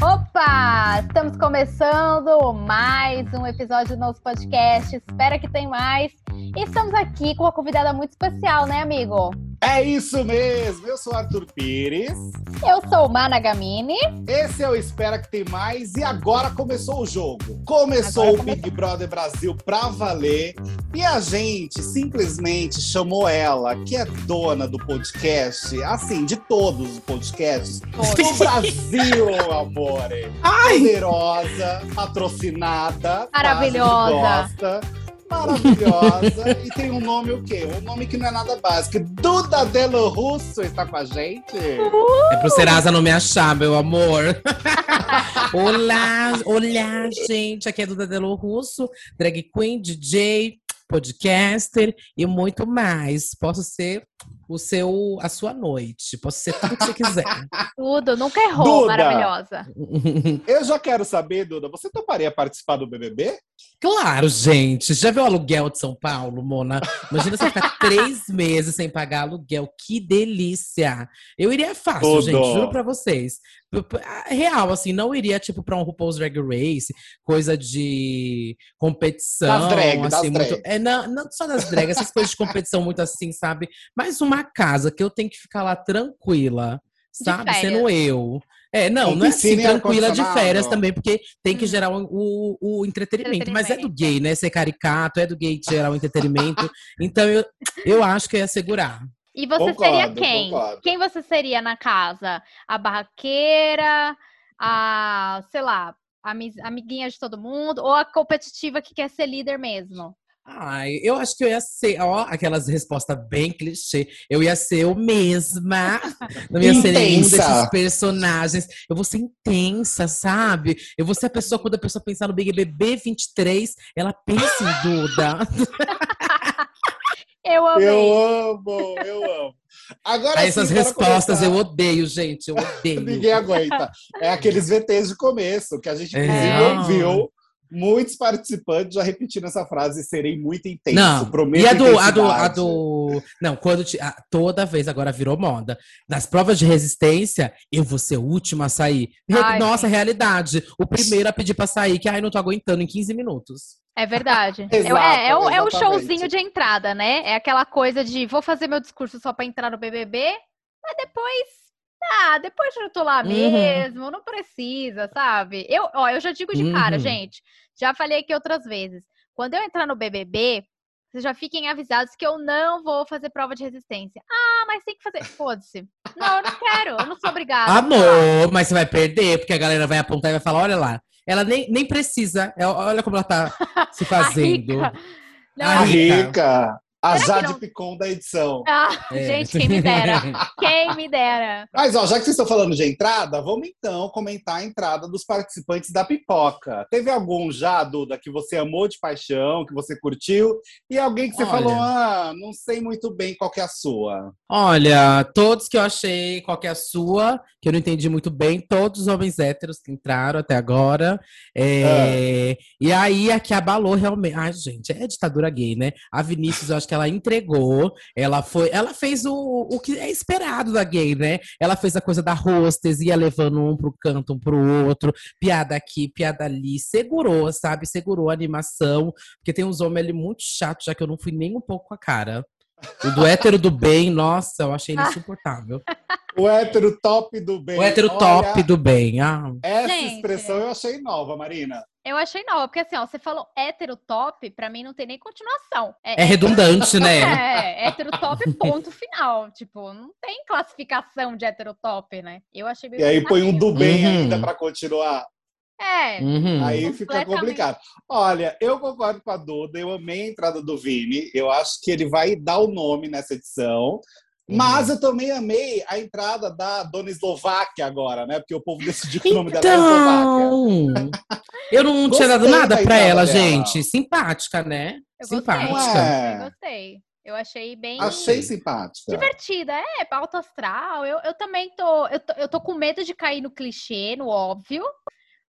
Opa! Estamos começando mais um episódio do nosso podcast. Espero que tem mais. E estamos aqui com uma convidada muito especial, né, amigo? É isso mesmo! Eu sou Arthur Pires. Eu sou Mana Gamini. Esse é o Espera Que Tem Mais e agora começou o jogo. Começou agora o começou. Big Brother Brasil pra valer e a gente simplesmente chamou ela, que é dona do podcast, assim, de todos os podcasts todos. do Brasil, amor. Ai. Poderosa, patrocinada, maravilhosa maravilhosa. e tem um nome o quê? Um nome que não é nada básico. Duda Delo Russo está com a gente. Uh! É pro Serasa não me achar, meu amor. olá, olá, gente. Aqui é Duda Delo Russo, drag queen, DJ, podcaster e muito mais. Posso ser o seu, a sua noite. Posso ser tudo que você quiser. tudo, nunca errou, Duda, maravilhosa. Eu já quero saber, Duda, você toparia participar do BBB? Claro, gente. Já viu o aluguel de São Paulo, Mona? Imagina você ficar três meses sem pagar aluguel. Que delícia! Eu iria fácil, Tudo. gente, juro pra vocês. Real, assim, não iria, tipo, pra um RuPaul's Drag Race, coisa de competição. Das drag, assim, das muito... drag. É, não, não só das drag, essas coisas de competição muito assim, sabe? Mas uma casa que eu tenho que ficar lá tranquila, sabe? Sendo eu. É, não, não é assim tranquila de férias também, porque tem que hum. gerar o, o, o entretenimento. entretenimento. Mas é do gay, né? Ser caricato, é do gay gerar o entretenimento. então eu, eu acho que ia segurar. E você concordo, seria quem? Concordo. Quem você seria na casa? A barraqueira, a, sei lá, a amiguinha de todo mundo, ou a competitiva que quer ser líder mesmo? Ai, eu acho que eu ia ser, ó, aquelas respostas bem clichê. Eu ia ser eu mesma. Não ia ser nenhum desses personagens. Eu vou ser intensa, sabe? Eu vou ser a pessoa, quando a pessoa pensar no Big BB 23, ela pensa em Duda. eu amei. Eu amo, eu amo. Agora Aí essas respostas eu odeio, gente. Eu odeio. Ninguém aguenta. É aqueles VTs de começo que a gente é. ouviu muitos participantes já repetindo essa frase, serei muito intenso. Não, prometo e a do, a do, a do. Não, quando te, a, toda vez agora virou moda. Nas provas de resistência, eu vou ser o último a sair. Ai, Nossa, sim. realidade. O primeiro a pedir pra sair, que ai, não tô aguentando em 15 minutos. É verdade. Exato, é, é, o, é o showzinho de entrada, né? É aquela coisa de vou fazer meu discurso só pra entrar no BBB, mas depois ah, depois eu tô lá uhum. mesmo, não precisa, sabe? Eu, ó, eu já digo de uhum. cara, gente. Já falei aqui outras vezes. Quando eu entrar no BBB, vocês já fiquem avisados que eu não vou fazer prova de resistência. Ah, mas tem que fazer. Foda-se. Não, eu não quero. Eu não sou obrigada. Amor, mas você vai perder, porque a galera vai apontar e vai falar: olha lá. Ela nem, nem precisa. É, olha como ela tá se fazendo. a rica. Não, a rica. Rica. A Será Jade Picon da edição. Ah, é. gente, quem me dera. quem me dera. Mas, ó, já que vocês estão falando de entrada, vamos então comentar a entrada dos participantes da pipoca. Teve algum já, Duda, que você amou de paixão, que você curtiu? E alguém que você Olha. falou, ah, não sei muito bem qual é a sua? Olha, todos que eu achei qual é a sua, que eu não entendi muito bem, todos os homens héteros que entraram até agora. É... Ah. E aí, a que abalou realmente. Ai, gente, é ditadura gay, né? A Vinícius, eu acho que ela entregou, ela foi, ela fez o, o que é esperado da gay, né? Ela fez a coisa da hostess, ia levando um pro canto, um pro outro, piada aqui, piada ali, segurou, sabe? Segurou a animação, porque tem uns homens ali muito chatos, já que eu não fui nem um pouco com a cara. O do hétero do bem, nossa, eu achei ele insuportável. O hétero top do bem. O hétero Olha, top do bem. Ah. Essa Gente, expressão eu achei nova, Marina. Eu achei nova, porque assim, ó, você falou hétero top, pra mim não tem nem continuação. É, é redundante, né? É, hétero top, ponto final. Tipo, não tem classificação de hétero top, né? Eu achei bem E aí põe um do bem uhum. ainda pra continuar. É. Uhum. Aí fica complicado. Olha, eu concordo com a Duda, eu amei a entrada do Vini. Eu acho que ele vai dar o nome nessa edição. Uhum. Mas eu também amei a entrada da dona Eslováquia agora, né? Porque o povo decidiu que o nome então... dela é Eslováquia. Eu não tinha dado nada pra ela, dela. gente. Simpática, né? Eu Simpática. Gostei. É. Eu gostei. Eu achei bem. Achei simpática. Divertida, é, pauta astral. Eu, eu também tô eu, tô. eu tô com medo de cair no clichê, no óbvio.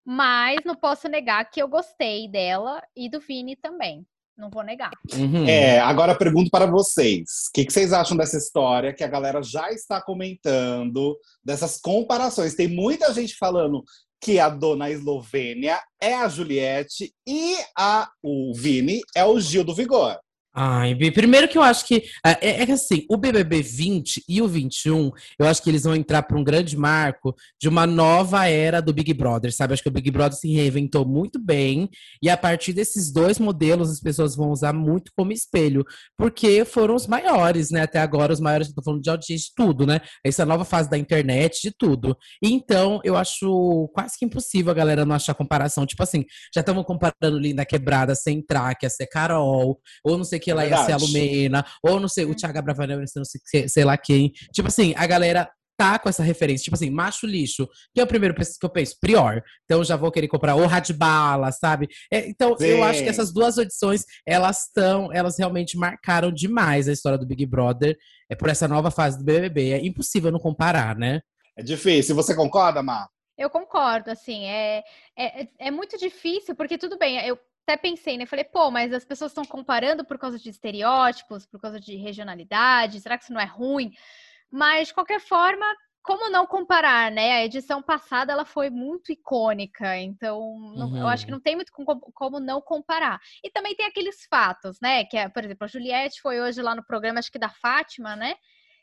Mas não posso negar que eu gostei dela e do Vini também. Não vou negar. Uhum. É, agora pergunto para vocês: o que, que, vocês acham dessa história que a galera já está comentando, dessas comparações? Tem muita gente falando que a dona Eslovênia é a Juliette e a, o Vini é o Gil do Vigor. Ai, primeiro que eu acho que é, é, é, que assim, o BBB 20 e o 21, eu acho que eles vão entrar para um grande marco de uma nova era do Big Brother, sabe? Acho que o Big Brother se reinventou muito bem e a partir desses dois modelos as pessoas vão usar muito como espelho, porque foram os maiores, né? Até agora os maiores, estou falando de audiência de tudo, né? Essa nova fase da internet, de tudo. Então, eu acho quase que impossível a galera não achar comparação, tipo assim, já estamos comparando Linda Quebrada sem entrar, que ia ser Carol, ou não sei que ela Verdade. ia ser a Lumena, ou não sei, o Thiago Abravanel, não sei, sei lá quem. Tipo assim, a galera tá com essa referência. Tipo assim, macho lixo, que é o primeiro que eu penso, Prior. Então já vou querer comprar o Radbala, sabe? É, então Sim. eu acho que essas duas edições, elas estão, elas realmente marcaram demais a história do Big Brother é por essa nova fase do BBB. É impossível não comparar, né? É difícil. Você concorda, Mar? Eu concordo, assim, é, é, é muito difícil, porque tudo bem, eu até pensei, né? Falei, pô, mas as pessoas estão comparando por causa de estereótipos, por causa de regionalidade, será que isso não é ruim? Mas, de qualquer forma, como não comparar, né? A edição passada ela foi muito icônica, então não, uhum. eu acho que uhum. não tem muito como, como, não comparar. E também tem aqueles fatos, né? Que é, por exemplo, a Juliette foi hoje lá no programa, acho que da Fátima, né?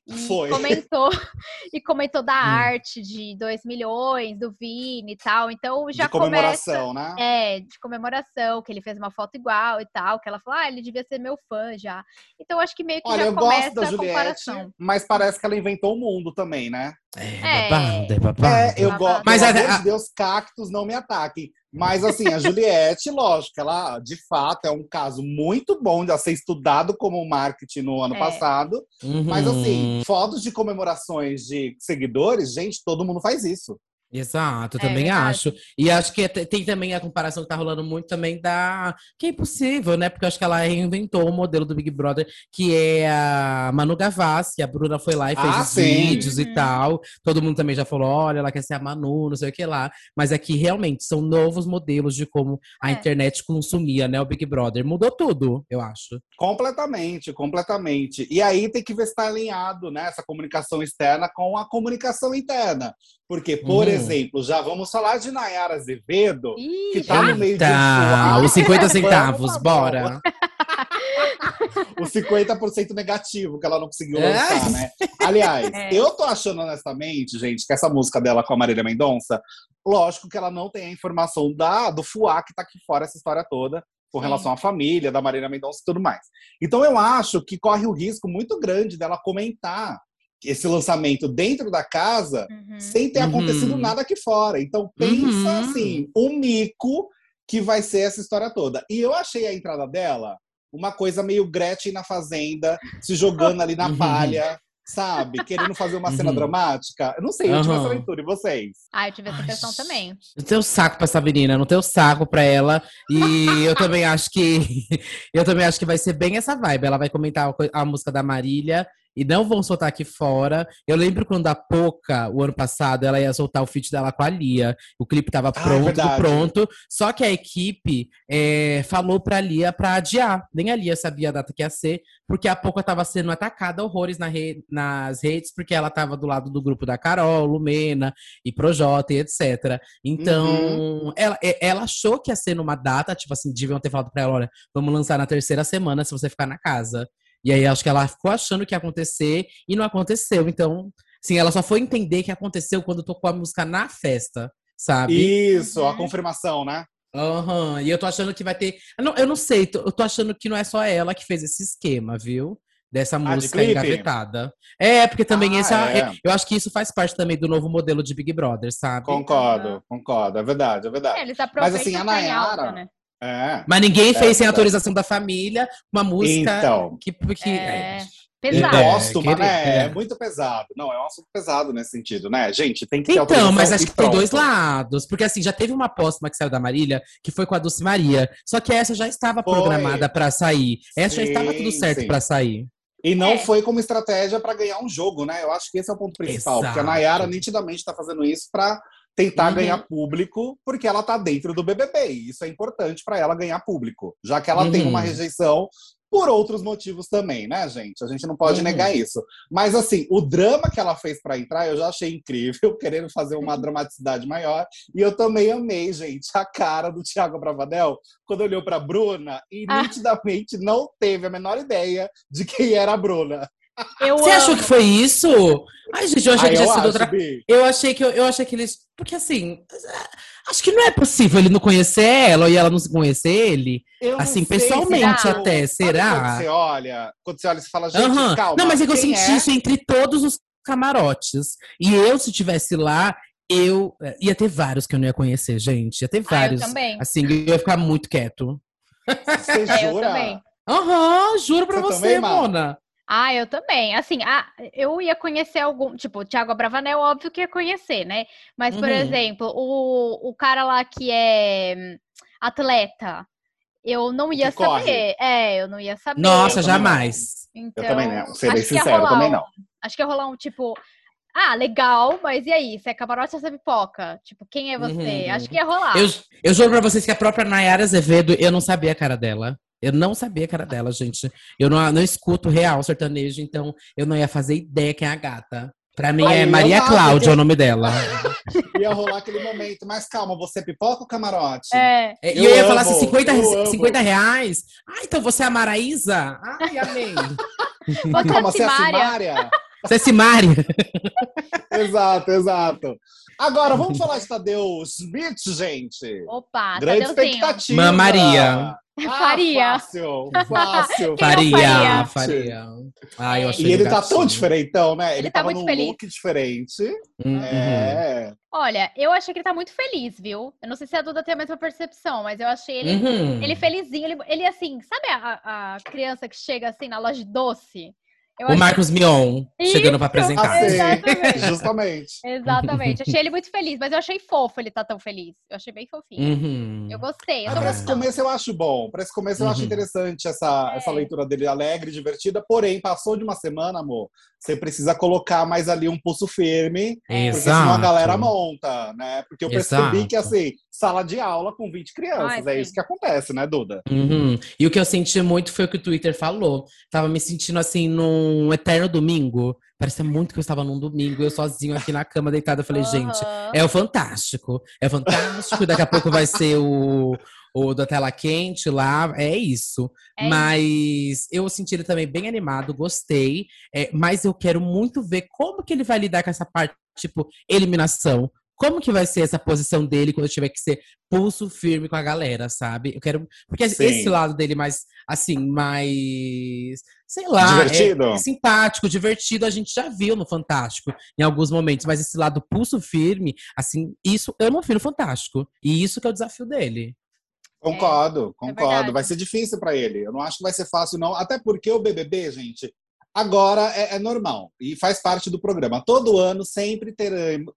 E Foi. comentou e comentou da hum. arte de 2 milhões, do Vini e tal. Então já de comemoração, começa, né? É, de comemoração, que ele fez uma foto igual e tal, que ela falou: "Ah, ele devia ser meu fã já". Então acho que meio que Olha, já eu começa gosto da a Juliette, comparação. Mas parece que ela inventou o mundo também, né? É, é babado, é babado. É, eu gosto. Mas pelo a, a... de Deus, cactos não me ataquem. Mas assim, a Juliette, lógico, ela de fato é um caso muito bom de ser estudado como marketing no ano é. passado. Uhum. Mas assim, fotos de comemorações de seguidores, gente, todo mundo faz isso. Exato, é, também verdade. acho. E acho que tem também a comparação que tá rolando muito também da. Que é impossível, né? Porque acho que ela reinventou o modelo do Big Brother, que é a Manu Gavassi. A Bruna foi lá e fez ah, os vídeos uhum. e tal. Todo mundo também já falou: olha, ela quer ser a Manu, não sei o que lá. Mas aqui é realmente são novos modelos de como a é. internet consumia, né? O Big Brother. Mudou tudo, eu acho. Completamente, completamente. E aí tem que ver se tá alinhado, né? Essa comunicação externa com a comunicação interna. Porque, por uhum. exemplo, já vamos falar de Nayara Azevedo, Ih, que tá no meio de um Os 50 centavos, bora. o 50% negativo que ela não conseguiu é. lançar, é. né? Aliás, é. eu tô achando honestamente, gente, que essa música dela com a Marília Mendonça, lógico que ela não tem a informação da, do Fuá que tá aqui fora essa história toda com Sim. relação à família da Marília Mendonça e tudo mais. Então eu acho que corre o risco muito grande dela comentar esse lançamento dentro da casa uhum. sem ter acontecido uhum. nada aqui fora. Então pensa uhum. assim, o um mico que vai ser essa história toda. E eu achei a entrada dela uma coisa meio Gretchen na fazenda, se jogando ali na uhum. palha, sabe? Querendo fazer uma cena uhum. dramática. Eu não sei, eu tive essa leitura, e vocês? Ah, eu tive essa impressão também. Não tenho saco pra essa menina, não tenho saco pra ela. E eu também acho que. eu também acho que vai ser bem essa vibe. Ela vai comentar a música da Marília e não vão soltar aqui fora. Eu lembro quando a Poca, o ano passado, ela ia soltar o feat dela com a Lia. O clipe tava ah, pronto, ah, pronto. Só que a equipe é, falou pra Lia pra adiar. Nem a Lia sabia a data que ia ser, porque a Poca tava sendo atacada horrores na re... nas redes, porque ela tava do lado do grupo da Carol, Lumena e Projota e etc. Então, uhum. ela, é, ela achou que ia ser numa data, tipo assim, deviam ter falado pra ela: olha, vamos lançar na terceira semana se você ficar na casa. E aí acho que ela ficou achando que ia acontecer e não aconteceu. Então, sim, ela só foi entender que aconteceu quando tocou a música na festa, sabe? Isso, a confirmação, né? Aham, uhum. e eu tô achando que vai ter. Eu não, eu não sei, eu tô achando que não é só ela que fez esse esquema, viu? Dessa ah, música de engavetada. É, porque também ah, esse é. é. eu acho que isso faz parte também do novo modelo de Big Brother, sabe? Concordo, uhum. concordo, é verdade, é verdade. É, eles Mas assim, a Nayara, alta, né? É, Mas ninguém fez é, sem autorização da família uma música então, que, que é. é pesado. Póstuma, né? É. muito pesado. Não, é um assunto pesado nesse sentido, né? Gente, tem que ter Então, mas acho que pronto. tem dois lados. Porque assim, já teve uma póstuma que saiu da Marília, que foi com a Dulce Maria. Só que essa já estava foi. programada para sair. Essa sim, já estava tudo certo para sair. E não é. foi como estratégia para ganhar um jogo, né? Eu acho que esse é o ponto principal. Exato. Porque a Nayara nitidamente está fazendo isso para tentar uhum. ganhar público, porque ela tá dentro do BBB. E isso é importante para ela ganhar público, já que ela uhum. tem uma rejeição por outros motivos também, né, gente? A gente não pode uhum. negar isso. Mas, assim, o drama que ela fez para entrar, eu já achei incrível, querendo fazer uma uhum. dramaticidade maior. E eu também amei, gente, a cara do Thiago Bravanel quando olhou pra Bruna e ah. nitidamente não teve a menor ideia de quem era a Bruna. Eu Você amo. achou que foi isso? Ai, gente, eu achei Ai, que tinha sido outra. Eu achei que eu, eu achei que eles. Porque assim, acho que não é possível ele não conhecer ela e ela não se conhecer ele. Eu assim, pessoalmente até. Será? Quando você olha, quando você olha, você fala, gente, uhum. calma. Não, mas é que eu senti é? isso entre todos os camarotes. E eu, se tivesse lá, eu eh, ia ter vários que eu não ia conhecer, gente. Ia ter vários. Ah, eu também. Assim, eu ia ficar muito quieto. Você jura? Aham, uhum, juro pra você, você também, Mona. Ah, eu também. Assim, ah, eu ia conhecer algum. Tipo, o Thiago Abravanel, óbvio que ia conhecer, né? Mas, por uhum. exemplo, o, o cara lá que é atleta, eu não ia que saber. Corre. É, eu não ia saber. Nossa, jamais. Então, eu também não. Ser bem sincero, também não. Acho que ia rolar um tipo. Ah, legal, mas e aí? Você é camarote ou você é pipoca? Tipo, quem é você? Uhum. Acho que ia rolar. Eu, eu juro pra vocês que a própria Nayara Azevedo, eu não sabia a cara dela. Eu não sabia que era dela, gente. Eu não, não escuto real sertanejo, então eu não ia fazer ideia quem é a gata. Pra mim Aí, é Maria Cláudia o nome dela. Ia rolar aquele momento, mas calma, você é pipoca ou camarote? É. E eu, eu, ia amo, falar assim: 50, 50 reais? Ah, então você é a Maraísa? Ai, amei. Você calma, você é a Simária? Você é Simária? exato, exato. Agora, vamos falar de Tadeu Smith, gente. Opa, Grande expectativa. Mãe Maria. Ah, faria. Fácil, fácil. faria, faria. Ah, eu achei e ele tá tão diferentão, né? Ele, ele tá muito num feliz. look diferente. Uhum. É. Olha, eu achei que ele tá muito feliz, viu? Eu não sei se a Duda tem a mesma percepção, mas eu achei ele, uhum. ele felizinho. Ele, ele assim, sabe a, a criança que chega assim na loja de doce? Eu o Marcos Mion chegando para apresentar. Ah, exatamente. Justamente. Exatamente. Achei ele muito feliz, mas eu achei fofo ele tá tão feliz. Eu achei bem fofinho. Uhum. Eu gostei. Eu ah, para esse começo eu acho bom. Para esse começo eu acho uhum. interessante essa, é. essa leitura dele alegre, divertida. Porém, passou de uma semana, amor. Você precisa colocar mais ali um pulso firme. Exato. Porque senão a galera monta, né? Porque eu percebi Exato. que, assim, sala de aula com 20 crianças. Ai, é isso que acontece, né, Duda? Uhum. E o que eu senti muito foi o que o Twitter falou. Tava me sentindo assim num eterno domingo. Parecia muito que eu estava num domingo, eu sozinho aqui na cama deitada. Eu falei, uhum. gente, é o fantástico. É o fantástico. Daqui a pouco vai ser o, o da tela quente lá. É isso. É mas isso. eu senti ele também bem animado, gostei. É, mas eu quero muito ver como que ele vai lidar com essa parte, tipo, eliminação como que vai ser essa posição dele quando eu tiver que ser pulso firme com a galera, sabe? Eu quero. Porque Sim. esse lado dele mais, assim, mais. Sei lá. Divertido. É, é simpático, divertido, a gente já viu no Fantástico em alguns momentos. Mas esse lado pulso firme, assim, isso eu não vi no Fantástico. E isso que é o desafio dele. Concordo, é, concordo. É vai ser difícil para ele. Eu não acho que vai ser fácil, não. Até porque o BBB, gente, agora é, é normal e faz parte do programa. Todo ano sempre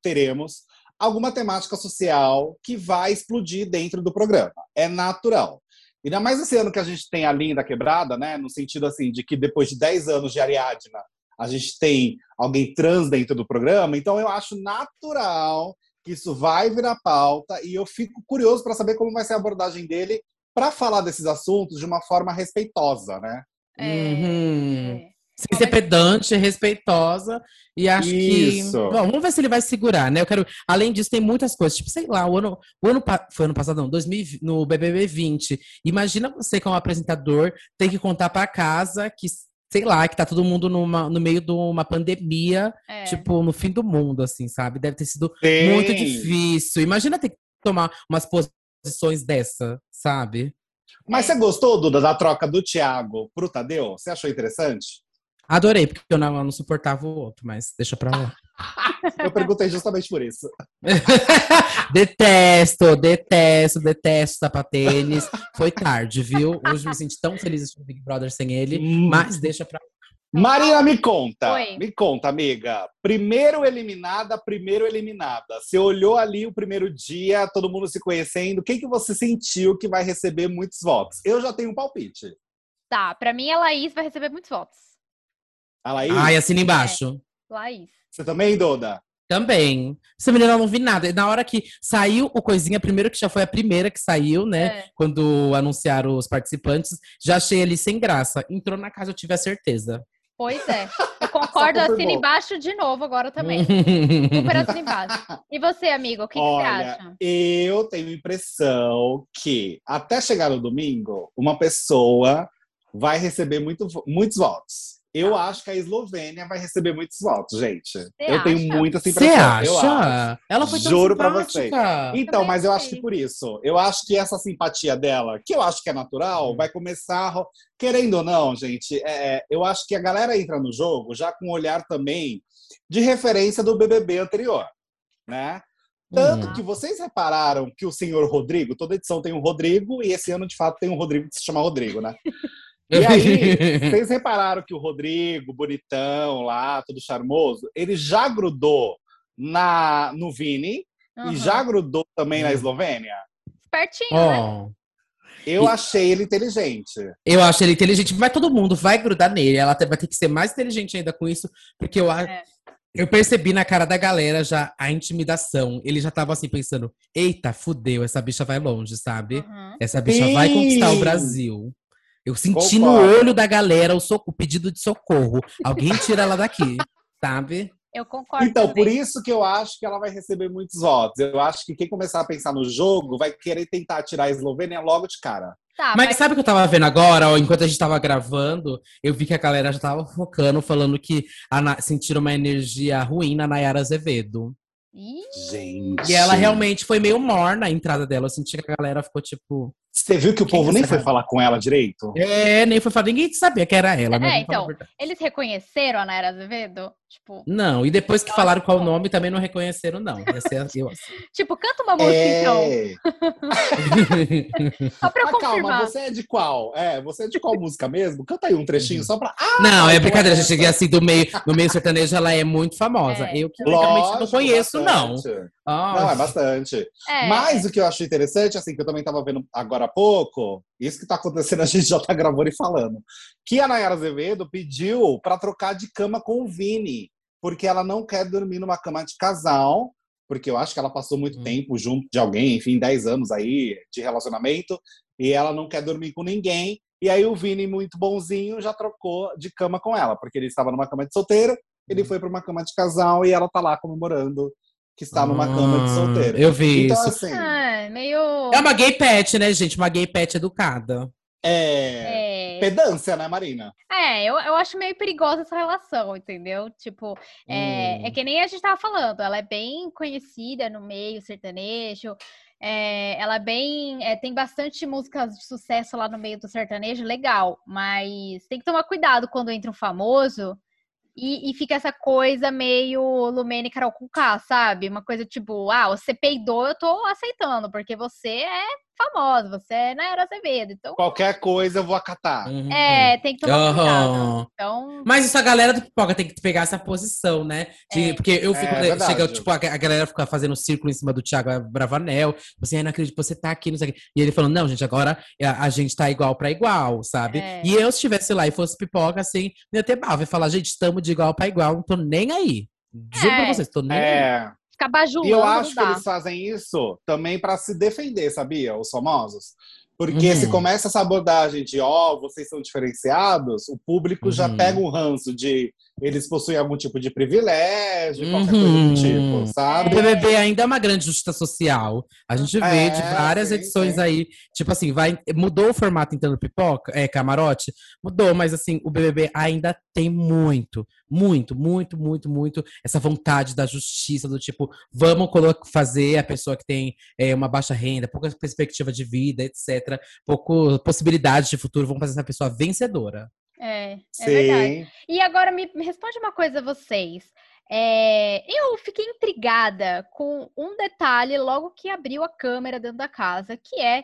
teremos alguma temática social que vai explodir dentro do programa. É natural. Ainda mais esse ano que a gente tem a linda quebrada, né? No sentido assim, de que depois de 10 anos de Ariadna, a gente tem alguém trans dentro do programa. Então eu acho natural que isso vai virar pauta e eu fico curioso para saber como vai ser a abordagem dele para falar desses assuntos de uma forma respeitosa, né? É... Uhum. Sem ser pedante, respeitosa. E acho Isso. que. Bom, vamos ver se ele vai segurar, né? Eu quero. Além disso, tem muitas coisas. Tipo, sei lá, o ano. O ano foi ano passado, não, 2000, no BBB 20. Imagina você, como apresentador, tem que contar para casa que sei lá, que tá todo mundo numa, no meio de uma pandemia, é. tipo, no fim do mundo, assim, sabe? Deve ter sido Sim. muito difícil. Imagina ter que tomar umas posições dessa, sabe? Mas você gostou, Duda, da troca do Thiago pro Tadeu? Você achou interessante? Adorei, porque eu não, eu não suportava o outro, mas deixa pra lá. eu perguntei justamente por isso. detesto, detesto, detesto sapatênis. Foi tarde, viu? Hoje me senti tão feliz de Big Brother sem ele, hum. mas deixa pra lá. Marina, me conta. Oi. Me conta, amiga. Primeiro eliminada, primeiro eliminada. Você olhou ali o primeiro dia, todo mundo se conhecendo. Quem que você sentiu que vai receber muitos votos? Eu já tenho um palpite. Tá, pra mim a Laís vai receber muitos votos. A Laís? Ai, assina embaixo. É, Laís. Você também, Doda? Também. Essa menina não vi nada. Na hora que saiu o Coisinha, primeiro que já foi a primeira que saiu, né? É. Quando anunciaram os participantes, já achei ali sem graça. Entrou na casa, eu tive a certeza. Pois é. Eu concordo, assina embaixo de novo agora também. Super assina embaixo. E você, amigo, o que, Olha, que você acha? Eu tenho impressão que até chegar no domingo, uma pessoa vai receber muito, muitos votos. Eu acho que a Eslovênia vai receber muitos votos, gente. Cê eu acha? tenho muita impressão. Você acha? Ela foi tão Juro para vocês. Então, mas eu acho que por isso. Eu acho que essa simpatia dela, que eu acho que é natural, hum. vai começar. Querendo ou não, gente, é, é, eu acho que a galera entra no jogo já com um olhar também de referência do BBB anterior, né? Tanto uhum. que vocês repararam que o senhor Rodrigo, toda edição tem um Rodrigo, e esse ano, de fato, tem um Rodrigo que se chama Rodrigo, né? E aí, vocês repararam que o Rodrigo, bonitão lá, todo charmoso, ele já grudou na, no Vini uhum. e já grudou também na uhum. Eslovênia? Espertinho, oh. né? Eu e... achei ele inteligente. Eu acho ele inteligente, mas todo mundo vai grudar nele. Ela vai ter que ser mais inteligente ainda com isso, porque eu acho. É. Eu percebi na cara da galera já a intimidação. Ele já tava assim pensando: eita, fudeu, essa bicha vai longe, sabe? Uhum. Essa bicha Sim. vai conquistar o Brasil. Eu senti Concordo. no olho da galera o, so o pedido de socorro. Alguém tira ela daqui, sabe? Eu concordo. Então, também. por isso que eu acho que ela vai receber muitos votos. Eu acho que quem começar a pensar no jogo vai querer tentar tirar a Eslovênia logo de cara. Tá, mas, mas, sabe o que eu tava vendo agora? Ó, enquanto a gente tava gravando, eu vi que a galera já tava focando, falando que sentiram uma energia ruim na Nayara Azevedo. Gente. E ela realmente foi meio morna a entrada dela. Eu senti que a galera ficou tipo. Você viu que o povo nem foi falar com ela direito? É, nem foi falar. Ninguém sabia que era ela, né? É, então. Eles reconheceram a Nayara Azevedo? Tipo. Não, e depois que falaram qual o nome também não reconheceram, não. Eu, assim. tipo, canta uma música, é... então. só pra eu Mas confirmar. Calma, você é de qual? É, você é de qual música mesmo? Canta aí um trechinho só pra. Ah, não, é brincadeira. É. Já cheguei assim do meio, no meio sertanejo, ela é muito famosa. É. Eu que realmente não conheço, bastante. não. Oh. Não, é bastante. É. Mas o que eu achei interessante, assim, que eu também tava vendo agora há pouco, isso que tá acontecendo, a gente já tá gravando e falando. Que a Nayara Azevedo pediu para trocar de cama com o Vini, porque ela não quer dormir numa cama de casal, porque eu acho que ela passou muito hum. tempo junto de alguém, enfim, 10 anos aí de relacionamento, e ela não quer dormir com ninguém. E aí o Vini, muito bonzinho, já trocou de cama com ela, porque ele estava numa cama de solteiro, ele hum. foi para uma cama de casal e ela tá lá comemorando que está numa cama de solteiro. Eu vi então, isso. Assim, ah, meio... É uma gay pet, né, gente? Uma gay pet educada. É... é... Pedância, né, Marina? É, eu, eu acho meio perigosa essa relação, entendeu? Tipo, é, hum. é que nem a gente tava falando, ela é bem conhecida no meio sertanejo, é, ela é bem. É, tem bastante músicas de sucesso lá no meio do sertanejo, legal. Mas tem que tomar cuidado quando entra um famoso e, e, fica essa coisa meio Lumene Carol com K, sabe? Uma coisa tipo, ah, você peidou, eu tô aceitando, porque você é famosa, você é Nayara Azevedo. Então... Qualquer coisa eu vou acatar. Uhum. É, tem que tomar uhum. cuidado. Então... Mas isso a galera do pipoca tem que pegar essa posição, né? De, é. Porque eu fico. É, chega, tipo, a, a, galera fica fazendo um círculo em cima do Thiago Bravanel. Tipo assim, não acredito que você tá aqui, não sei o quê. E ele falando, não, gente, agora a, a gente tá igual pra igual, sabe? É. E eu, se estivesse lá e fosse pipoca, assim, ter bala. Ia falar, gente, estamos de igual pra igual, não tô nem aí. Juro pra é. vocês, tô nem é. aí ficar bajulando. E eu acho que eles fazem isso também para se defender, sabia? Os famosos. Porque uhum. se começa essa abordagem de, ó, oh, vocês são diferenciados, o público uhum. já pega um ranço de eles possuem algum tipo de privilégio, uhum. qualquer coisa do uhum. tipo, sabe? O BBB ainda é uma grande justiça social. A gente vê é, de várias sim, edições sim. aí, tipo assim, vai mudou o formato entrando pipoca, é camarote, mudou, mas assim, o BBB ainda tem muito, muito, muito, muito, muito essa vontade da justiça do tipo, vamos fazer a pessoa que tem é, uma baixa renda, pouca perspectiva de vida, etc, pouco possibilidades de futuro, vamos fazer essa pessoa vencedora. É, é Sim. verdade. E agora me, responde uma coisa, vocês. É, eu fiquei intrigada com um detalhe logo que abriu a câmera dentro da casa, que é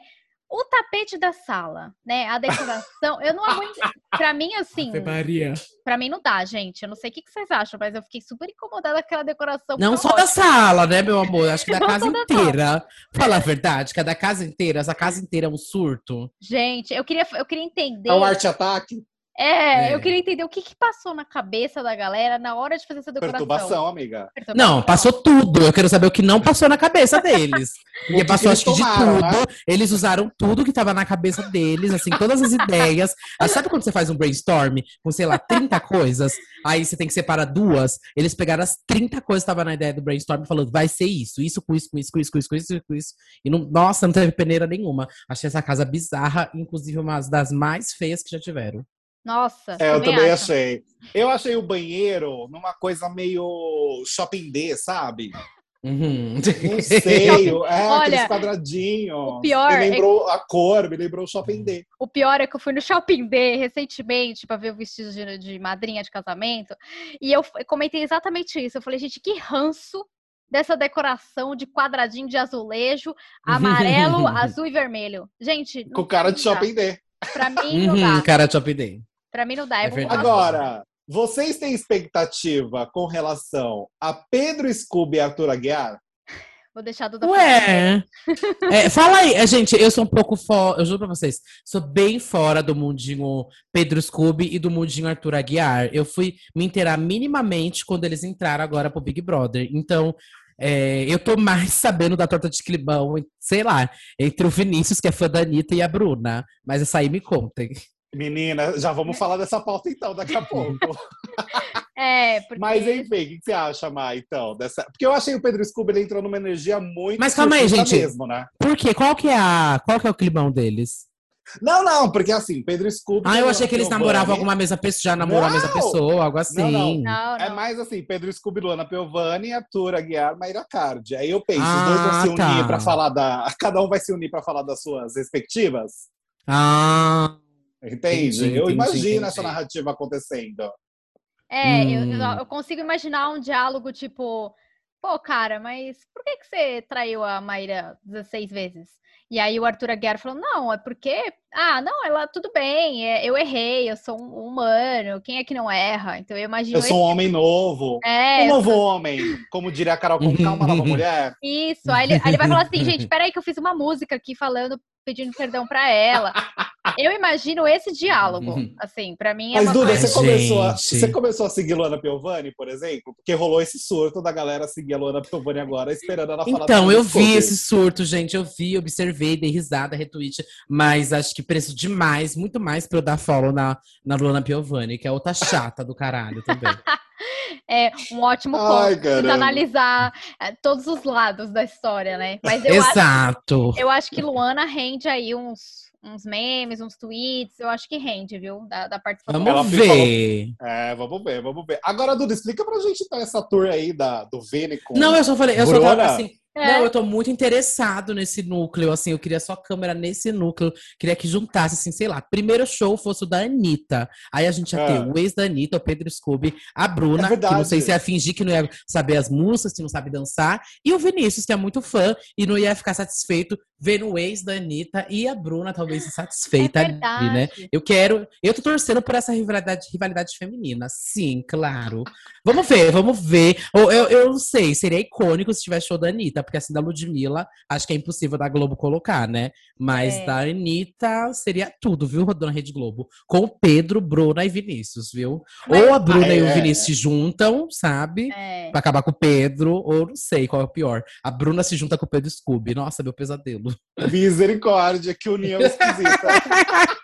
o tapete da sala, né? A decoração. eu não aguento. Pra mim, assim. Maria. Pra mim não dá, gente. Eu não sei o que vocês acham, mas eu fiquei super incomodada com aquela decoração. Não só da sala, né, meu amor? Acho que da casa inteira. Fala a verdade, que a da casa inteira, essa casa inteira é um surto. Gente, eu queria, eu queria entender. É um arte-ataque. É, é, eu queria entender o que, que passou na cabeça da galera na hora de fazer essa decoração. Perturbação, amiga. Perturbação. Não, passou tudo. Eu quero saber o que não passou na cabeça deles. Porque passou, acho que de tudo. Né? Eles usaram tudo que tava na cabeça deles, assim, todas as ideias. Ah, sabe quando você faz um brainstorm com, sei lá, 30 coisas? Aí você tem que separar duas. Eles pegaram as 30 coisas que estavam na ideia do brainstorm e falando, vai ser isso, isso com isso, com isso, com isso, com isso, com isso, com isso. E não, nossa, não teve peneira nenhuma. Achei essa casa bizarra, inclusive uma das mais feias que já tiveram. Nossa. É, eu também acho. achei. Eu achei o banheiro numa coisa meio shopping D, sabe? Uhum. Não sei, é, Olha, aqueles quadradinhos. O pior. Me é lembrou é... a cor, me lembrou o Shopping D. O pior é que eu fui no Shopping D recentemente para ver o vestido de, de, madrinha de casamento. E eu comentei exatamente isso. Eu falei, gente, que ranço dessa decoração de quadradinho de azulejo, amarelo, azul e vermelho. Gente. Com cara de Shopping D. Pra mim, não dá. Uhum, cara de Shopping D. Pra mim não dá. É Agora, vocês têm expectativa com relação a Pedro Scooby e Arthur Aguiar? Vou deixar a Duda Ué, é, fala aí. É, gente, eu sou um pouco fora, eu juro pra vocês, sou bem fora do mundinho Pedro Scooby e do mundinho Arthur Aguiar. Eu fui me inteirar minimamente quando eles entraram agora pro Big Brother. Então, é, eu tô mais sabendo da torta de climão, sei lá, entre o Vinícius, que é fã da Anitta, e a Bruna. Mas essa aí me contem. Menina, já vamos falar dessa pauta então daqui a pouco. É, porque... Mas enfim, o que você acha, Mai, então? Dessa... Porque eu achei o Pedro Scooby ele entrou numa energia muito. Mas calma aí, gente. Mesmo, né? Por quê? Qual que é a. Qual que é o climão deles? Não, não, porque assim, Pedro Scooby. Ah, eu achei que eles namoravam alguma mesma pessoa, já namorou a mesma pessoa, algo assim. Não, não. Não, é mais assim, Pedro Scooby, Luana Piovani, Arthur Aguiar, Maíra Cardi. Aí eu penso, ah, os dois vão ah, se unir tá. para falar da. Cada um vai se unir para falar das suas respectivas. Ah. Entende? Entendi, eu entendi, imagino entendi. essa narrativa acontecendo. É, hum. eu, eu consigo imaginar um diálogo tipo. Pô, cara, mas por que, que você traiu a Maíra 16 vezes? E aí o Arthur Aguiar falou: não, é porque. Ah, não, ela tudo bem, é, eu errei, eu sou um humano, quem é que não erra? Então eu imagino. Eu sou um homem novo. É, um novo sou... homem, como diria a Carol com calma nova mulher. Isso, aí ele, aí ele vai falar assim, gente, peraí que eu fiz uma música aqui falando, pedindo perdão pra ela. Eu imagino esse diálogo, uhum. assim, para mim é Mas, Duda, você, começou a, você começou a seguir Luana Piovani, por exemplo? Porque rolou esse surto da galera seguir a Luana Piovani agora, esperando ela falar. Então, eu vi esse surto, gente, eu vi, observei, dei risada, retweet, mas acho que preço demais, muito mais pra eu dar follow na, na Luana Piovani, que é outra chata do caralho também. é um ótimo ponto de analisar é, todos os lados da história, né? Mas eu Exato. Acho, eu acho que Luana rende aí uns uns memes, uns tweets, eu acho que rende, viu? Da, da participação. Vamos ver. É, vamos ver, vamos ver. Agora, Duda, explica pra gente então essa tour aí da, do Vini com. Não, eu só falei, eu Bruna. só tava assim. É. Não, eu tô muito interessado nesse núcleo, assim, eu queria só câmera nesse núcleo, queria que juntasse, assim, sei lá, primeiro show fosse o da Anitta, aí a gente ia ter é. o ex da Anitta, o Pedro Scooby, a Bruna, é que não sei se ia fingir que não ia saber as músicas, que não sabe dançar, e o Vinícius, que é muito fã e não ia ficar satisfeito vendo o ex da Anitta e a Bruna talvez insatisfeita é ali, né? Eu quero. Eu tô torcendo por essa rivalidade, rivalidade feminina. Sim, claro. Vamos ver, vamos ver. Eu, eu, eu não sei, seria icônico se tivesse show da Anitta, porque assim, da Ludmilla, acho que é impossível da Globo colocar, né? Mas é. da Anitta seria tudo, viu, dona Rede Globo? Com Pedro, Bruna e Vinícius, viu? Mas... Ou a Bruna e o é. Vinícius se juntam, sabe? É. Pra acabar com o Pedro, ou não sei qual é o pior. A Bruna se junta com o Pedro Scooby. Nossa, meu pesadelo. Misericórdia, que união esquisita.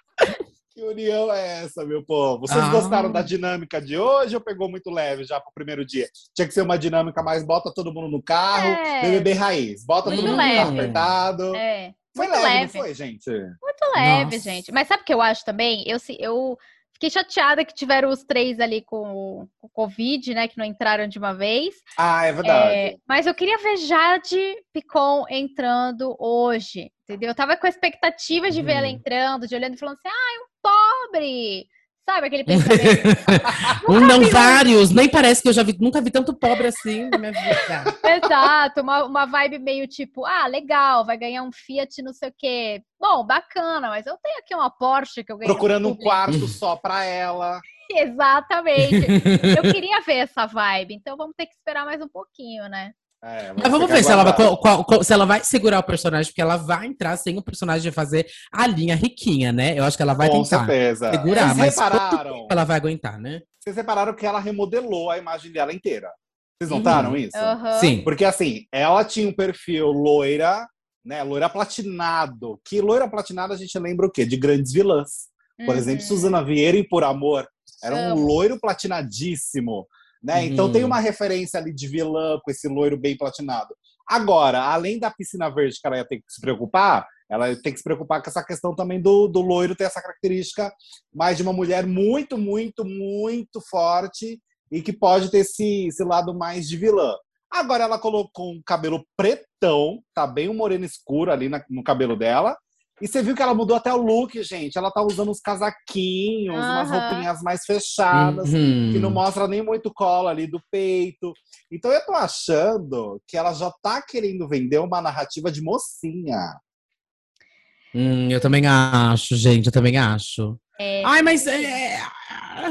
que união é essa, meu povo? Vocês ah. gostaram da dinâmica de hoje ou pegou muito leve já pro primeiro dia? Tinha que ser uma dinâmica mais bota todo mundo no carro, é. BBB raiz. Bota muito todo mundo leve. no carro apertado. É. Foi muito leve, leve, não foi, gente? Muito leve, Nossa. gente. Mas sabe o que eu acho também? Eu, eu Fiquei chateada que tiveram os três ali com o Covid, né? Que não entraram de uma vez. Ah, é verdade. É, mas eu queria ver Jade Picon entrando hoje, entendeu? Eu tava com a expectativa de ver ela uhum. entrando, de olhando e falando assim, ah, um pobre! Sabe aquele pensamento? um não, vi, vários. Nem parece que eu já vi, nunca vi tanto pobre assim na minha vida. Exato, uma, uma vibe meio tipo, ah, legal, vai ganhar um Fiat, não sei o quê. Bom, bacana, mas eu tenho aqui uma Porsche que eu ganhei. Procurando um quarto só pra ela. Exatamente. Eu queria ver essa vibe, então vamos ter que esperar mais um pouquinho, né? É, Mas vamos ver se ela, vai, qual, qual, se ela vai segurar o personagem, porque ela vai entrar sem o personagem fazer a linha riquinha, né? Eu acho que ela vai Com tentar certeza. segurar, Vocês mas repararam? ela vai aguentar, né? Vocês repararam que ela remodelou a imagem dela inteira. Vocês notaram uhum. isso? Uhum. Sim. Porque assim, ela tinha um perfil loira, né? Loira platinado. Que loira platinada a gente lembra o quê? De grandes vilãs. Por uhum. exemplo, Suzana Vieira e Por Amor. Era um loiro platinadíssimo. Né? Uhum. Então tem uma referência ali de vilã com esse loiro bem platinado. Agora, além da piscina verde que ela ia ter que se preocupar, ela tem que se preocupar com essa questão também do, do loiro ter essa característica mais de uma mulher muito, muito, muito forte e que pode ter esse, esse lado mais de vilã. Agora ela colocou um cabelo pretão, tá bem um moreno escuro ali na, no cabelo dela. E você viu que ela mudou até o look, gente. Ela tá usando uns casaquinhos, uhum. umas roupinhas mais fechadas, uhum. que não mostra nem muito colo ali do peito. Então eu tô achando que ela já tá querendo vender uma narrativa de mocinha. Hum, eu também acho, gente, eu também acho. É... Ai, mas é,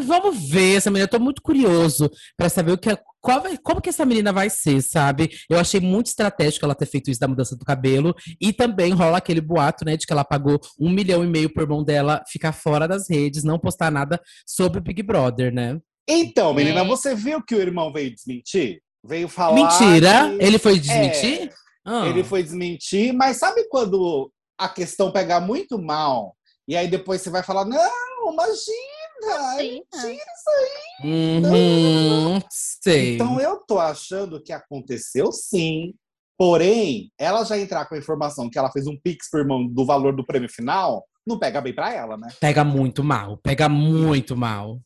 vamos ver essa menina. Eu tô muito curioso para saber o que, qual, como que essa menina vai ser, sabe? Eu achei muito estratégico ela ter feito isso da mudança do cabelo. E também rola aquele boato, né, de que ela pagou um milhão e meio por mão dela ficar fora das redes, não postar nada sobre o Big Brother, né? Então, menina, é. você viu que o irmão veio desmentir? Veio falar. Mentira! Que... Ele foi desmentir? É, ah. Ele foi desmentir, mas sabe quando a questão pegar muito mal e aí depois você vai falar: não, imagina, tira isso aí. Uhum, sei. Então eu tô achando que aconteceu sim. Porém, ela já entrar com a informação que ela fez um pix por irmão do valor do prêmio final, não pega bem para ela, né? Pega muito mal, pega muito mal.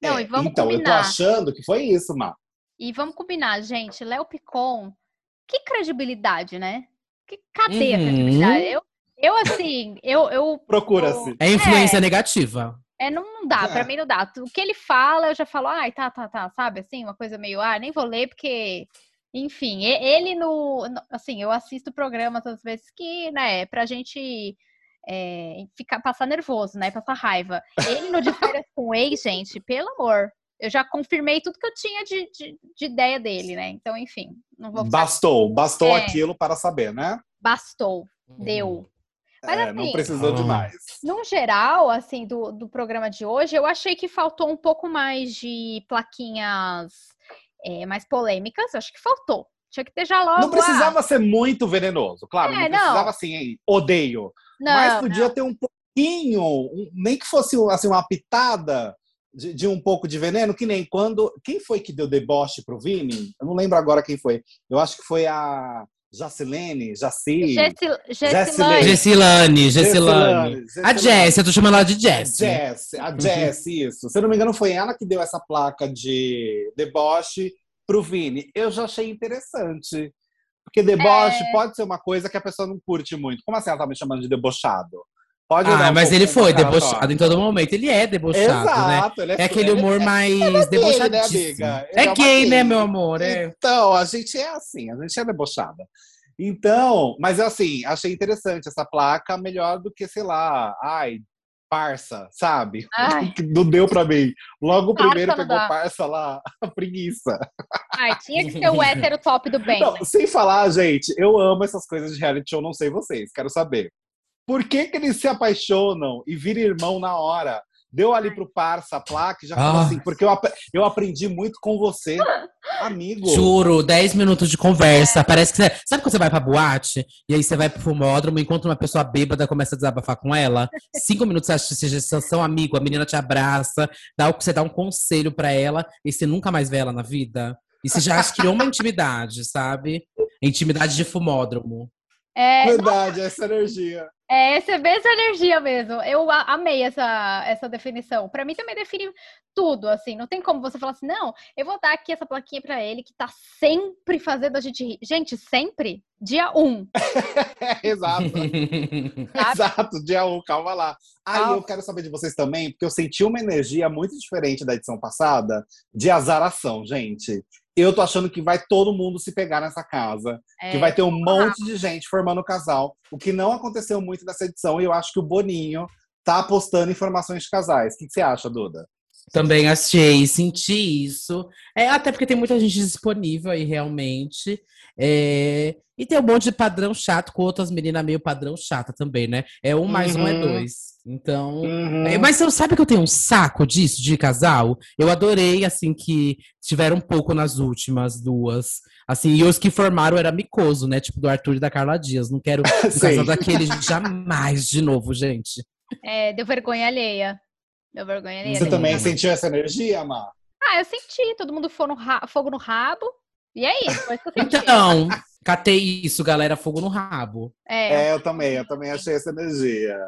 Não, é, e vamos então, combinar. eu tô achando que foi isso, Mal. E vamos combinar, gente. Léo Picon, que credibilidade, né? Que, cadê uhum. a credibilidade? Eu, eu, assim, eu. eu Procura-se. É influência é, negativa. É, não dá, é. pra mim não dá. O que ele fala, eu já falo, ai, tá, tá, tá, sabe? Assim, uma coisa meio, ah, nem vou ler, porque. Enfim, ele no. Assim, eu assisto programas às vezes que, né, pra gente. É, ficar, passar nervoso, né? Passar raiva. Ele no de férias com o ex, gente, pelo amor. Eu já confirmei tudo que eu tinha de, de, de ideia dele, né? Então, enfim. Não vou bastou, bastou é, aquilo para saber, né? Bastou, deu. Mas, é, assim, não precisou demais. No geral, assim, do, do programa de hoje, eu achei que faltou um pouco mais de plaquinhas é, mais polêmicas. Acho que faltou. Tinha que ter já logo. Não precisava a... ser muito venenoso, claro. É, não precisava, não. assim, odeio. Não, mas podia não. ter um pouquinho, um, nem que fosse assim, uma pitada de, de, um pouco de veneno, que nem quando. Quem foi que deu deboche pro Vini? Eu não lembro agora quem foi. Eu acho que foi a. Jacilene, Jaci. Gessilane. Gessilane, Gessilane. A Jess, eu tô chamando ela de Jess. Jess, a Jess, isso. Se eu não me engano, foi ela que deu essa placa de deboche pro Vini. Eu já achei interessante. Porque deboche é... pode ser uma coisa que a pessoa não curte muito. Como assim ela tá me chamando de debochado? Pode ah, um mas ele foi debochado em todo momento. Ele é debochado, né? Exato, né? É, é, aquele humor é, mais é né, é, é gay, né, meu amor? É. Então, a gente é assim, a gente é debochada. Então, mas assim, achei interessante essa placa, melhor do que, sei lá, ai, parça, sabe? Ai. Não deu pra mim. Logo o primeiro pegou dá. parça lá, a preguiça. Ai, tinha que ser o hétero top do bem. Não, né? Sem falar, gente, eu amo essas coisas de reality show, não sei vocês, quero saber. Por que, que eles se apaixonam e viram irmão na hora? Deu ali pro parça a placa e já falou ah. assim, porque eu, ap eu aprendi muito com você, amigo. Juro, 10 minutos de conversa. Parece que você. Sabe quando você vai pra boate e aí você vai pro fumódromo, encontra uma pessoa bêbada, começa a desabafar com ela? Cinco minutos você acha que vocês são amigo, a menina te abraça, dá, você dá um conselho para ela e você nunca mais vê ela na vida? E você já criou uma intimidade, sabe? Intimidade de fumódromo. É, Verdade, essa energia. É, você vê essa energia mesmo. Eu amei essa, essa definição. Para mim também define tudo, assim. Não tem como você falar assim, não, eu vou dar aqui essa plaquinha para ele que tá sempre fazendo a gente rir. Gente, sempre? Dia 1. Um. Exato. Exato, dia 1, um, calma lá. Aí ah. eu quero saber de vocês também, porque eu senti uma energia muito diferente da edição passada de azaração, gente eu tô achando que vai todo mundo se pegar nessa casa. É, que vai ter um monte de gente formando casal. O que não aconteceu muito nessa edição. E eu acho que o Boninho tá apostando informações de casais. O que, que você acha, Duda? Também achei, senti isso. É, até porque tem muita gente disponível aí, realmente. É, e tem um monte de padrão chato com outras meninas meio padrão chata também, né? É um mais uhum. um é uhum. dois. Então. Uhum. Mas você sabe que eu tenho um saco disso, de casal? Eu adorei, assim, que tiveram um pouco nas últimas duas. Assim, e os que formaram era micoso, né? Tipo do Arthur e da Carla Dias. Não quero um casal daquele jamais de novo, gente. É, deu vergonha alheia. Deu vergonha alheia. Você também sentiu essa energia, Má? Ah, eu senti. Todo mundo foi no fogo no rabo. E é isso. Então, catei isso, galera, fogo no rabo. É. é, eu também, eu também achei essa energia.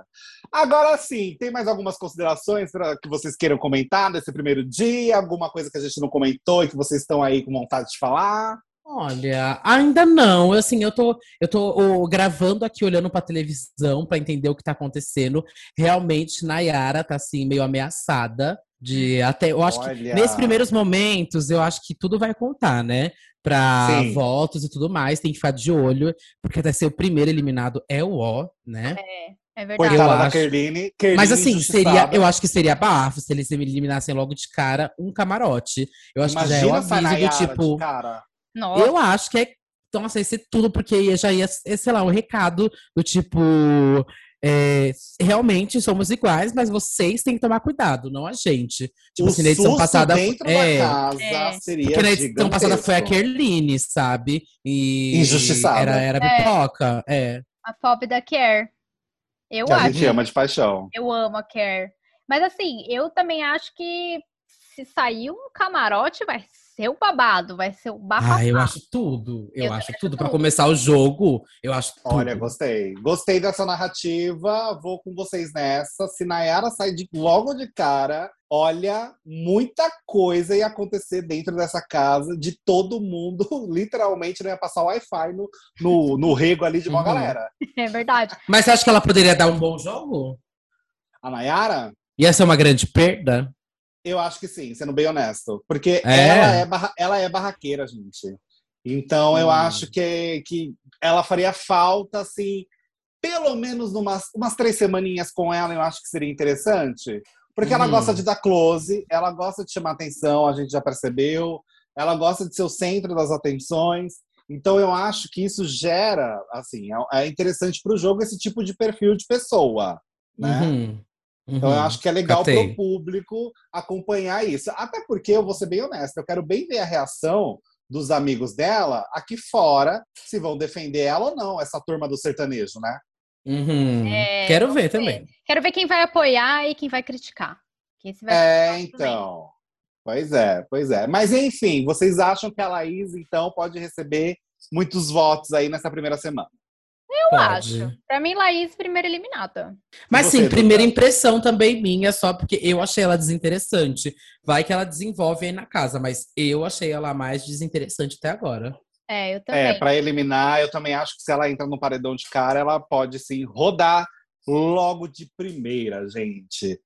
Agora sim, tem mais algumas considerações para que vocês queiram comentar desse primeiro dia? Alguma coisa que a gente não comentou e que vocês estão aí com vontade de falar? Olha, ainda não. Assim, eu tô, eu tô gravando aqui, olhando pra televisão para entender o que tá acontecendo. Realmente, Nayara tá assim, meio ameaçada. De até, eu acho Olha. que nesses primeiros momentos, eu acho que tudo vai contar, né? Pra Sim. votos e tudo mais, tem que ficar de olho, porque até ser o primeiro eliminado é o O, né? É, é verdade. Eu acho. Kerline, Kerline Mas assim, seria, eu acho que seria bafo se eles eliminassem logo de cara um camarote. Eu acho Imagina que já é um aviso do tipo. Nossa. Eu acho que é. Então, assim, ser tudo, porque já ia, sei lá, um recado do tipo. É, realmente somos iguais, mas vocês têm que tomar cuidado, não a gente. Tipo o assim, na edição passada. Dentro é, da casa é. seria Porque na edição passada foi a Kerline, sabe? E Injustiçada. Era, era é. pipoca. É. A pop da Care. Eu que acho. A gente ama de paixão. Eu amo a Care. Mas assim, eu também acho que se sair um camarote, vai ser o babado, vai ser o bafafá. Ah, eu acho tudo. Eu, eu acho tudo. tudo. Para começar o jogo, eu acho tudo. Olha, gostei. Gostei dessa narrativa. Vou com vocês nessa. Se Nayara sai de, logo de cara, olha, muita coisa ia acontecer dentro dessa casa de todo mundo. Literalmente não ia passar Wi-Fi no, no, no rego ali de uma uhum. galera. É verdade. Mas você acha que ela poderia dar um bom jogo? A Nayara? Ia ser uma grande perda? Eu acho que sim, sendo bem honesto. Porque é. Ela, é barra, ela é barraqueira, gente. Então hum. eu acho que, que ela faria falta, assim, pelo menos umas, umas três semaninhas com ela, eu acho que seria interessante. Porque ela gosta de dar close, ela gosta de chamar atenção, a gente já percebeu. Ela gosta de ser o centro das atenções. Então eu acho que isso gera, assim, é, é interessante para o jogo esse tipo de perfil de pessoa, né? Uhum. Uhum, então eu acho que é legal para o público acompanhar isso. Até porque, eu vou ser bem honesto, eu quero bem ver a reação dos amigos dela aqui fora, se vão defender ela ou não, essa turma do sertanejo, né? Uhum. É, quero ver, ver, também. Quero ver quem vai apoiar e quem vai criticar. Vai é, então. Pois é, pois é. Mas enfim, vocês acham que a Laís, então, pode receber muitos votos aí nessa primeira semana? Eu Pode. acho. Pra mim, Laís, primeira eliminada. Mas sim, primeira impressão também minha, só porque eu achei ela desinteressante. Vai que ela desenvolve aí na casa, mas eu achei ela mais desinteressante até agora. É, eu também. É, pra eliminar, eu também acho que se ela entra no paredão de cara, ela pode sim rodar logo de primeira, gente.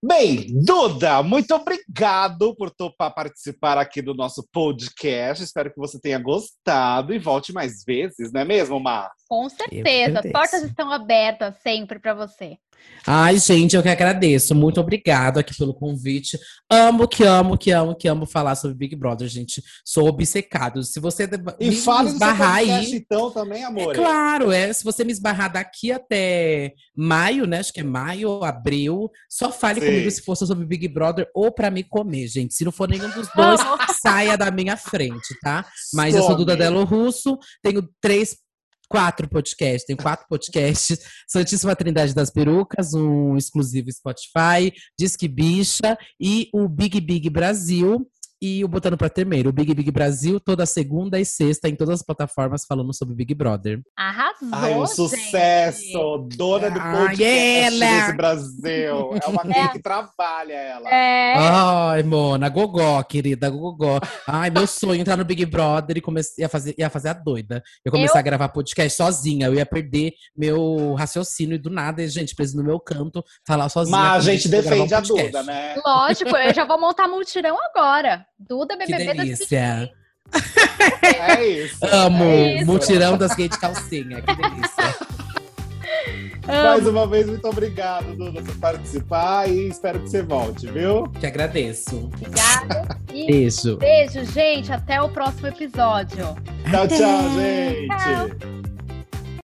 Bem, Duda, muito obrigado por topar participar aqui do nosso podcast. Espero que você tenha gostado e volte mais vezes, não é mesmo, Mar? Com certeza. Portas estão abertas sempre para você. Ai, gente, eu que agradeço. Muito obrigado aqui pelo convite. Amo, que amo, que amo, que amo falar sobre Big Brother, gente. Sou obcecado. Se você e me fala esbarrar aí, então também, amor. É claro, é. Se você me esbarrar daqui até maio, né? Acho que é maio, abril, só fale Sim. comigo se fosse sobre Big Brother ou para me comer, gente. Se não for nenhum dos dois, saia da minha frente, tá? Mas Some. eu sou Duda Delo Russo, tenho três quatro podcasts, tem quatro podcasts. Santíssima Trindade das Perucas, um exclusivo Spotify, Disque Bicha e o Big Big Brasil e o Botando pra Tremer, o Big Big Brasil, toda segunda e sexta em todas as plataformas falando sobre Big Brother. Arrasou, Ai, um sucesso! Dona do podcast ela. desse Brasil. É uma menina que trabalha, ela. É. Ai, Mona, gogó, querida, gogó. Ai, meu sonho entrar no Big Brother e comece... ia, fazer, ia fazer a doida. Eu comecei eu... a gravar podcast sozinha, eu ia perder meu raciocínio e do nada, gente, preso no meu canto, falar sozinha. Mas a gente defende um a Duda, né? Lógico, eu já vou montar multirão agora. Duda BBB que delícia. É isso. Amo. É isso. Mutirão das gays de calcinha. Que delícia. Mais uma vez, muito obrigado, Duda, por participar e espero que você volte, viu? Te agradeço. Obrigada. E beijo. Beijo, gente. Até o próximo episódio. Tchau, tchau, gente. Tchau.